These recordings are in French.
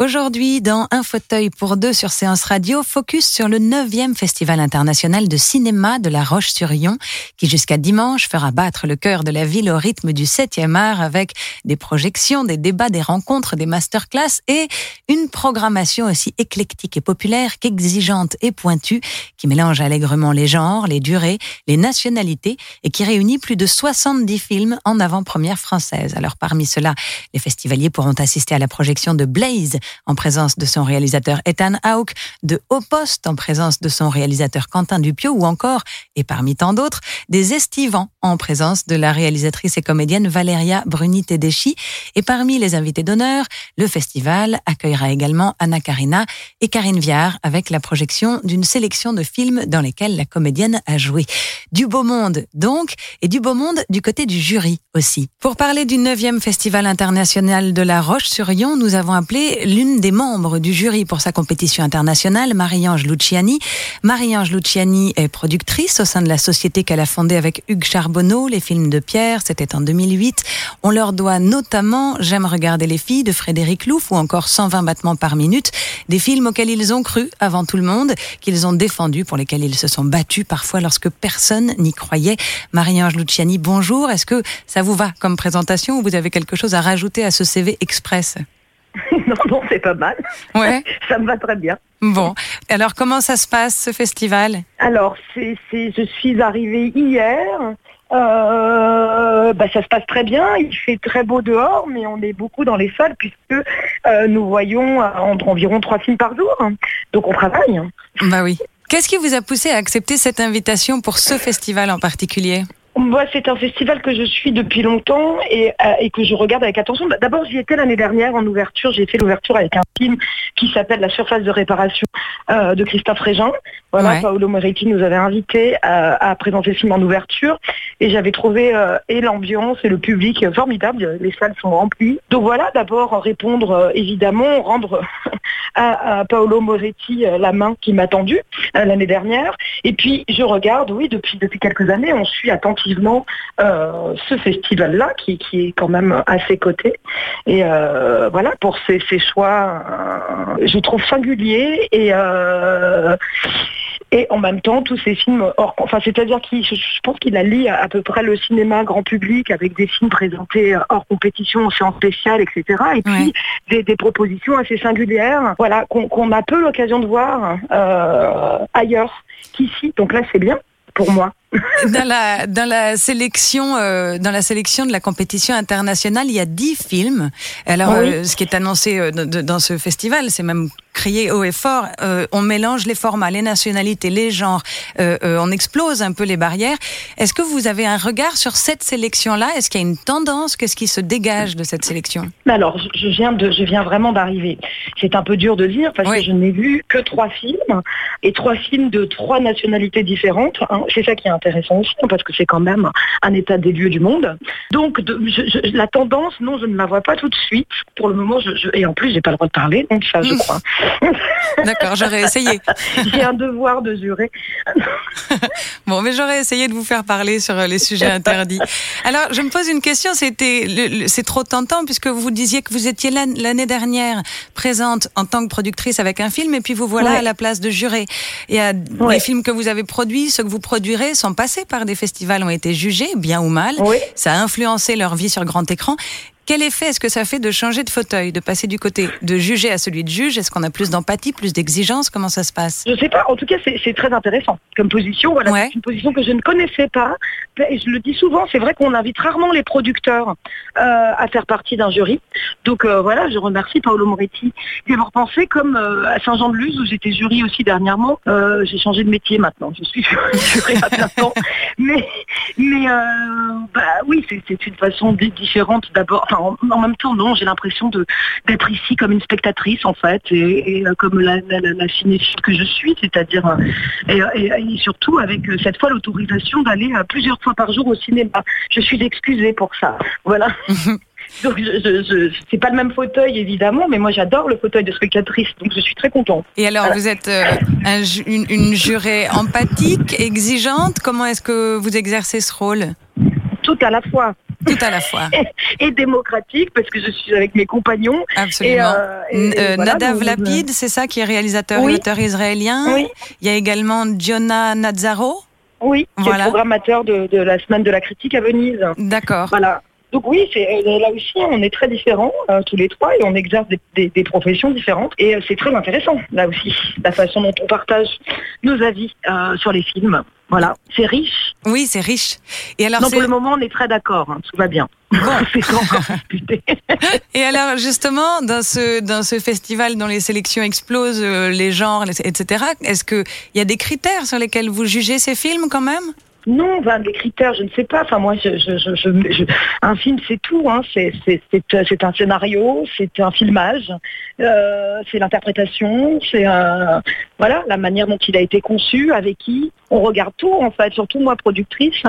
Aujourd'hui, dans Un fauteuil pour deux sur Séance Radio, focus sur le 9e Festival international de cinéma de La Roche-sur-Yon, qui jusqu'à dimanche fera battre le cœur de la ville au rythme du 7e art avec des projections, des débats, des rencontres, des masterclass et une programmation aussi éclectique et populaire qu'exigeante et pointue, qui mélange allègrement les genres, les durées, les nationalités et qui réunit plus de 70 films en avant-première française. Alors parmi ceux-là, les festivaliers pourront assister à la projection de Blaze, en présence de son réalisateur Ethan Hawke, de Haut Poste en présence de son réalisateur Quentin Dupieux ou encore, et parmi tant d'autres, des Estivants en présence de la réalisatrice et comédienne Valéria Bruni-Tedeschi. Et parmi les invités d'honneur, le festival accueillera également Anna Karina et Karine Viard avec la projection d'une sélection de films dans lesquels la comédienne a joué. Du beau monde donc, et du beau monde du côté du jury aussi. Pour parler du 9e Festival international de la Roche-sur-Yon, nous avons appelé l'une des membres du jury pour sa compétition internationale, Marie-Ange Luciani. Marie-Ange Luciani est productrice au sein de la société qu'elle a fondée avec Hugues Charbonneau, les films de Pierre, c'était en 2008. On leur doit notamment J'aime regarder les filles de Frédéric Louf ou encore 120 battements par minute, des films auxquels ils ont cru avant tout le monde, qu'ils ont défendus, pour lesquels ils se sont battus parfois lorsque personne n'y croyait. Marie-Ange Luciani, bonjour. Est-ce que ça vous va comme présentation ou vous avez quelque chose à rajouter à ce CV express? non, non, c'est pas mal. Ouais. Ça me va très bien. Bon, alors comment ça se passe ce festival? Alors, c'est, c'est, je suis arrivée hier. Euh, bah, ça se passe très bien. Il fait très beau dehors, mais on est beaucoup dans les salles puisque euh, nous voyons euh, entre environ trois films par jour. Donc on travaille. Bah oui. Qu'est-ce qui vous a poussé à accepter cette invitation pour ce festival en particulier? Moi, c'est un festival que je suis depuis longtemps et, euh, et que je regarde avec attention. Bah, D'abord, j'y étais l'année dernière en ouverture. J'ai fait l'ouverture avec un film qui s'appelle La surface de réparation euh, de Christophe Régin. Voilà, Ouais. Paolo Moretti nous avait invité à, à présenter le film en ouverture et j'avais trouvé euh, et l'ambiance et le public euh, formidable. Les salles sont remplies. Donc voilà, d'abord répondre euh, évidemment, rendre à, à Paolo Moretti euh, la main qui m'a tendue euh, l'année dernière. Et puis je regarde, oui, depuis depuis quelques années, on suit attentivement euh, ce festival-là qui, qui est quand même à ses côtés. Et euh, voilà, pour ces, ces choix, euh, je trouve singuliers et et en même temps tous ces films hors, enfin c'est-à-dire qu'il, je, je pense qu'il allie à, à peu près le cinéma grand public avec des films présentés hors compétition, en séance spéciale, etc. Et puis Ouais. des, des propositions assez singulières, voilà, qu'on a peu l'occasion de voir euh, ailleurs qu'ici. Donc là, c'est bien pour moi. Dans la dans la sélection euh, dans la sélection de la compétition internationale, il y a dix films. Alors Oui. euh, ce qui est annoncé euh, de- dans ce festival, c'est même crié haut et fort. on mélange les formats, les nationalités, les genres. on explose un peu les barrières. Est-ce que vous avez un regard sur cette sélection-là? Est-ce qu'il y a une tendance? Qu'est-ce qui se dégage de cette sélection? Alors, je, je viens de, je viens vraiment d'arriver. C'est un peu dur de dire parce Oui. que je n'ai vu que trois films et trois films de trois nationalités différentes. hein. C'est ça qui est intéressant aussi hein, parce que c'est quand même un état des lieux du monde. Donc, de- je- je- la tendance, non, je ne la vois pas tout de suite. Pour le moment, je, et en plus, j'ai pas le droit de parler, donc ça, je crois. D'accord, j'aurais essayé. j'ai un devoir de jurer. Bon, mais j'aurais essayé de vous faire parler sur euh, les sujets interdits. Alors, je me pose une question. C'était, c'est trop tentant puisque vous disiez que vous étiez l'an- l'année dernière présente en tant que productrice avec un film, et puis vous voilà Ouais. à la place de juré. Et Ouais. les films que vous avez produits, ceux que vous produirez, sont passés par des festivals, ont été jugés, bien ou mal. Oui. Ça a influencé leur vie sur grand écran. Quel effet est-ce que ça fait de changer de fauteuil, de passer du côté de juger à celui de juge? Est-ce qu'on a plus d'empathie, plus d'exigence Comment ça se passe? Je sais pas. En tout cas, c'est très intéressant comme position. Voilà, c'est une position que je ne connaissais pas. Et je le dis souvent, c'est vrai qu'on invite rarement les producteurs euh, à faire partie d'un jury. Donc euh, voilà, je remercie Paolo Moretti d'y avoir pensé comme euh, à Saint-Jean-de-Luz où j'étais jury aussi dernièrement. j'ai changé de métier maintenant. Je suis jury à plein temps. Mais, mais bah, oui, c'est une façon différente d'abord en, même temps, non, j'ai l'impression d'être ici comme une spectatrice en fait, et, euh, comme la, la, cinéphile que je suis, c'est-à-dire euh, et, surtout avec euh, cette fois l'autorisation d'aller plusieurs fois par jour au cinéma. Je suis excusée pour ça. Voilà. Donc, je, c'est pas le même fauteuil évidemment, mais moi j'adore le fauteuil de spectatrice, donc je suis très contente. Et alors, vous êtes une, une, jurée empathique, exigeante? Comment est-ce que vous exercez ce rôle? Tout à la fois. Tout à la fois. et, démocratique, parce que je suis avec mes compagnons. Absolument. Et, euh, euh, Nadav Lapid, c'est ça, qui est réalisateur et auteur israélien. Oui. Il y a également Jonah Nazaro. Oui, qui est programmateur de, la semaine de la critique à Venise. D'accord. Voilà. Donc oui, c'est euh, là aussi on est très différents tous les trois et on exerce des, professions différentes et c'est très intéressant là aussi la façon dont on partage nos avis sur les films. Voilà, c'est riche. Oui, c'est riche. Et alors, pour le moment, on est très d'accord. Hein, tout va bien. Bon. Et alors, justement, dans ce dans ce festival dont les sélections explosent, euh, les genres, etc. Est-ce que il y a des critères sur lesquels vous jugez ces films quand même? Non, ben, des critères, je ne sais pas. Enfin, moi, un film, c'est tout. Hein. C'est un scénario, c'est un filmage, euh, c'est l'interprétation, c'est voilà la manière dont il a été conçu, avec qui. On regarde tout, en fait. Surtout moi, productrice,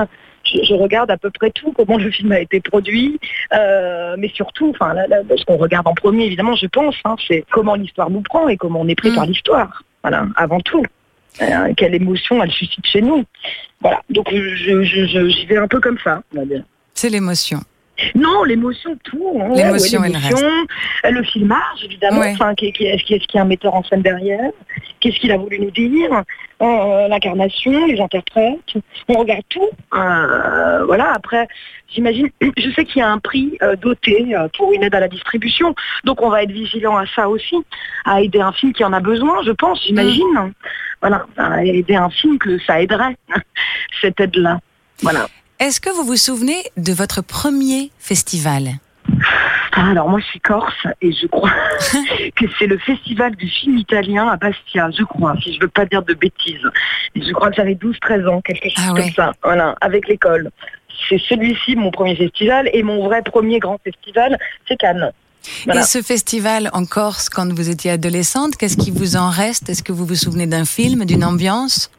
je, regarde à peu près tout, comment le film a été produit, euh, mais surtout, enfin, ce qu'on regarde en premier, évidemment, je pense, hein, c'est comment l'histoire nous prend et comment on est pris mm. par l'histoire. Voilà, avant tout. Euh, quelle émotion elle suscite chez nous. Voilà, donc j'y vais un peu comme ça. C'est l'émotion. Non, l'émotion, tout. Hein. l'émotion, euh, le filmage, évidemment. Enfin, est-ce qu'il y a un metteur en scène derrière? Qu'est-ce qu'il a voulu nous dire? Euh, L'incarnation, les interprètes. On regarde tout. voilà. Après, j'imagine, je sais qu'il y a un prix doté pour une aide à la distribution. Donc, on va être vigilant à ça aussi, à aider un film qui en a besoin, je pense, j'imagine. Mm voilà, aider un film que ça aiderait, cette aide-là. Voilà. Est-ce que vous vous souvenez de votre premier festival? Ah, alors moi je suis corse et je crois que c'est le festival du film italien à Bastia, je crois, si je veux pas dire de bêtises. je crois que j'avais 12-13 ans, quelque chose ah comme ça, voilà, avec l'école. C'est celui-ci mon premier festival et mon vrai premier grand festival, c'est Cannes. Et ce festival en Corse, quand vous étiez adolescente, qu'est-ce qui vous en reste? Est-ce que vous vous souvenez d'un film, d'une ambiance?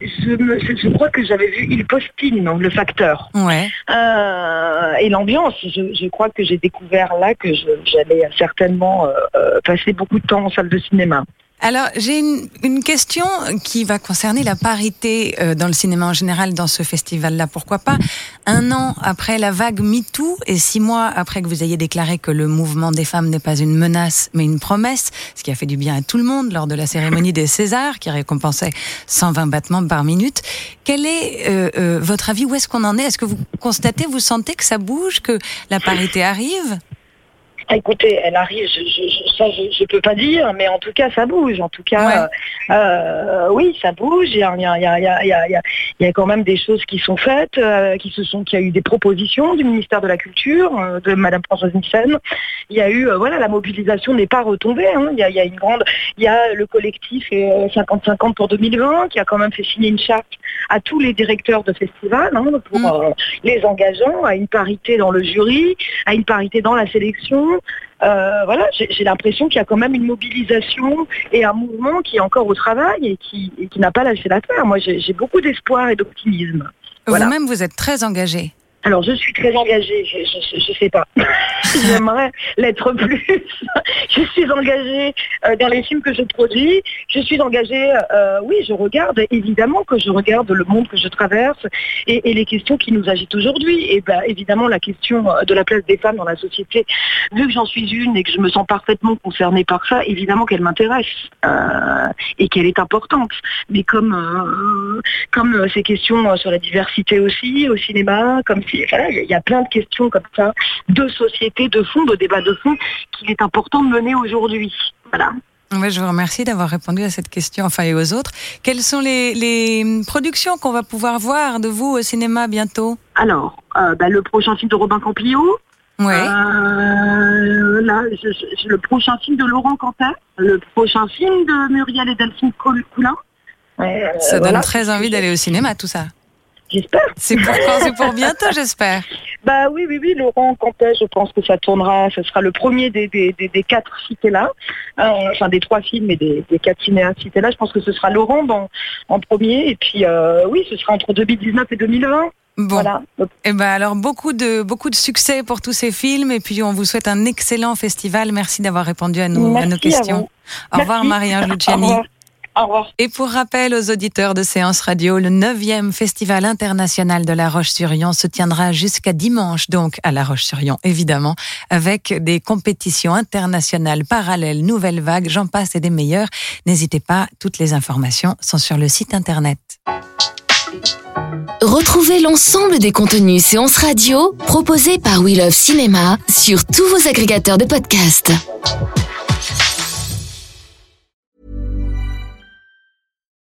Je, crois que j'avais vu Il Postine, le facteur. Ouais. Euh, et l'ambiance, je, crois que j'ai découvert là que j'allais certainement euh, euh, passer beaucoup de temps en salle de cinéma. Alors, j'ai une, une, question qui va concerner la parité euh, dans le cinéma en général dans ce festival-là. Pourquoi pas Un an après la vague MeToo et six mois après que vous ayez déclaré que le mouvement des femmes n'est pas une menace mais une promesse, ce qui a fait du bien à tout le monde lors de la cérémonie des Césars qui récompensait 120 battements par minute. Quel est euh, euh, votre avis? Où est-ce qu'on en est? Est-ce que vous constatez, vous sentez que ça bouge, que la parité arrive? Écoutez, elle arrive, je, ça je, ne peux pas dire, mais en tout cas ça bouge. En tout cas, euh, oui, ça bouge. Il y a, il y, a, il y, a, quand même des choses qui sont faites, euh, qui se sont, qui a eu des propositions du ministère de la Culture, euh, de Madame Françoise Nissen. Il y a eu, voilà, la mobilisation n'est pas retombée. Hein. Il, y a, une grande, il y a le collectif 50-50 pour 2020 qui a quand même fait signer une charte à tous les directeurs de festivals hein, pour mm. les engageants à une parité dans le jury, à une parité dans la sélection euh, voilà, j'ai l'impression qu'il y a quand même une mobilisation et un mouvement qui est encore au travail et qui, n'a pas lâché la terre. Moi, j'ai beaucoup d'espoir et d'optimisme. Vous-même, vous êtes très engagé. Alors, je suis très engagée, je ne sais pas. J'aimerais l'être plus. je suis engagée euh, dans les films que je produis. Je suis engagée, euh, oui, je regarde, évidemment que je regarde le monde que je traverse et, les questions qui nous agitent aujourd'hui. Et ben, évidemment, la question euh, de la place des femmes dans la société, vu que j'en suis une et que je me sens parfaitement concernée par ça, évidemment qu'elle m'intéresse. et qu'elle est importante. Mais comme comme ces questions sur la diversité aussi au cinéma, comme voilà, il y a plein de questions comme ça de société, de fond, de débat de fond qu'il est important de mener aujourd'hui. Voilà. je vous remercie d'avoir répondu à cette question, enfin et aux autres. Quelles sont les, les productions qu'on va pouvoir voir de vous au cinéma bientôt? Alors, bah, le prochain film de Robin Campillo, Ouais. Euh, là, je, le prochain film de Laurent Quentin, le prochain film de Muriel et Delphine Coulin. ça donne très envie d'aller au cinéma, tout ça. J'espère. C'est pour bientôt, j'espère. Bah oui, oui, oui, Laurent Quentin, je pense que ça tournera, ce sera le premier des, des, des, quatre cités là, euh, enfin des trois films et des, quatre cinéastes cités là. Je pense que ce sera Laurent dans, en premier, et puis euh, oui, ce sera entre 2019 et 2020. Bon. Voilà. Et eh ben alors beaucoup de beaucoup de succès pour tous ces films et puis on vous souhaite un excellent festival. Merci d'avoir répondu à nos, à nos questions. Au revoir Marie-Ange Luciani. Au revoir. Et pour rappel aux auditeurs de Séance Radio, le 9e Festival international de La Roche-sur-Yon se tiendra jusqu'à dimanche, donc à La Roche-sur-Yon, évidemment, avec des compétitions internationales parallèles, nouvelles vagues, j'en passe et des meilleures. N'hésitez pas, toutes les informations sont sur le site internet. Retrouvez l'ensemble des contenus séances radio proposés par We Love Cinéma sur tous vos agrégateurs de podcasts.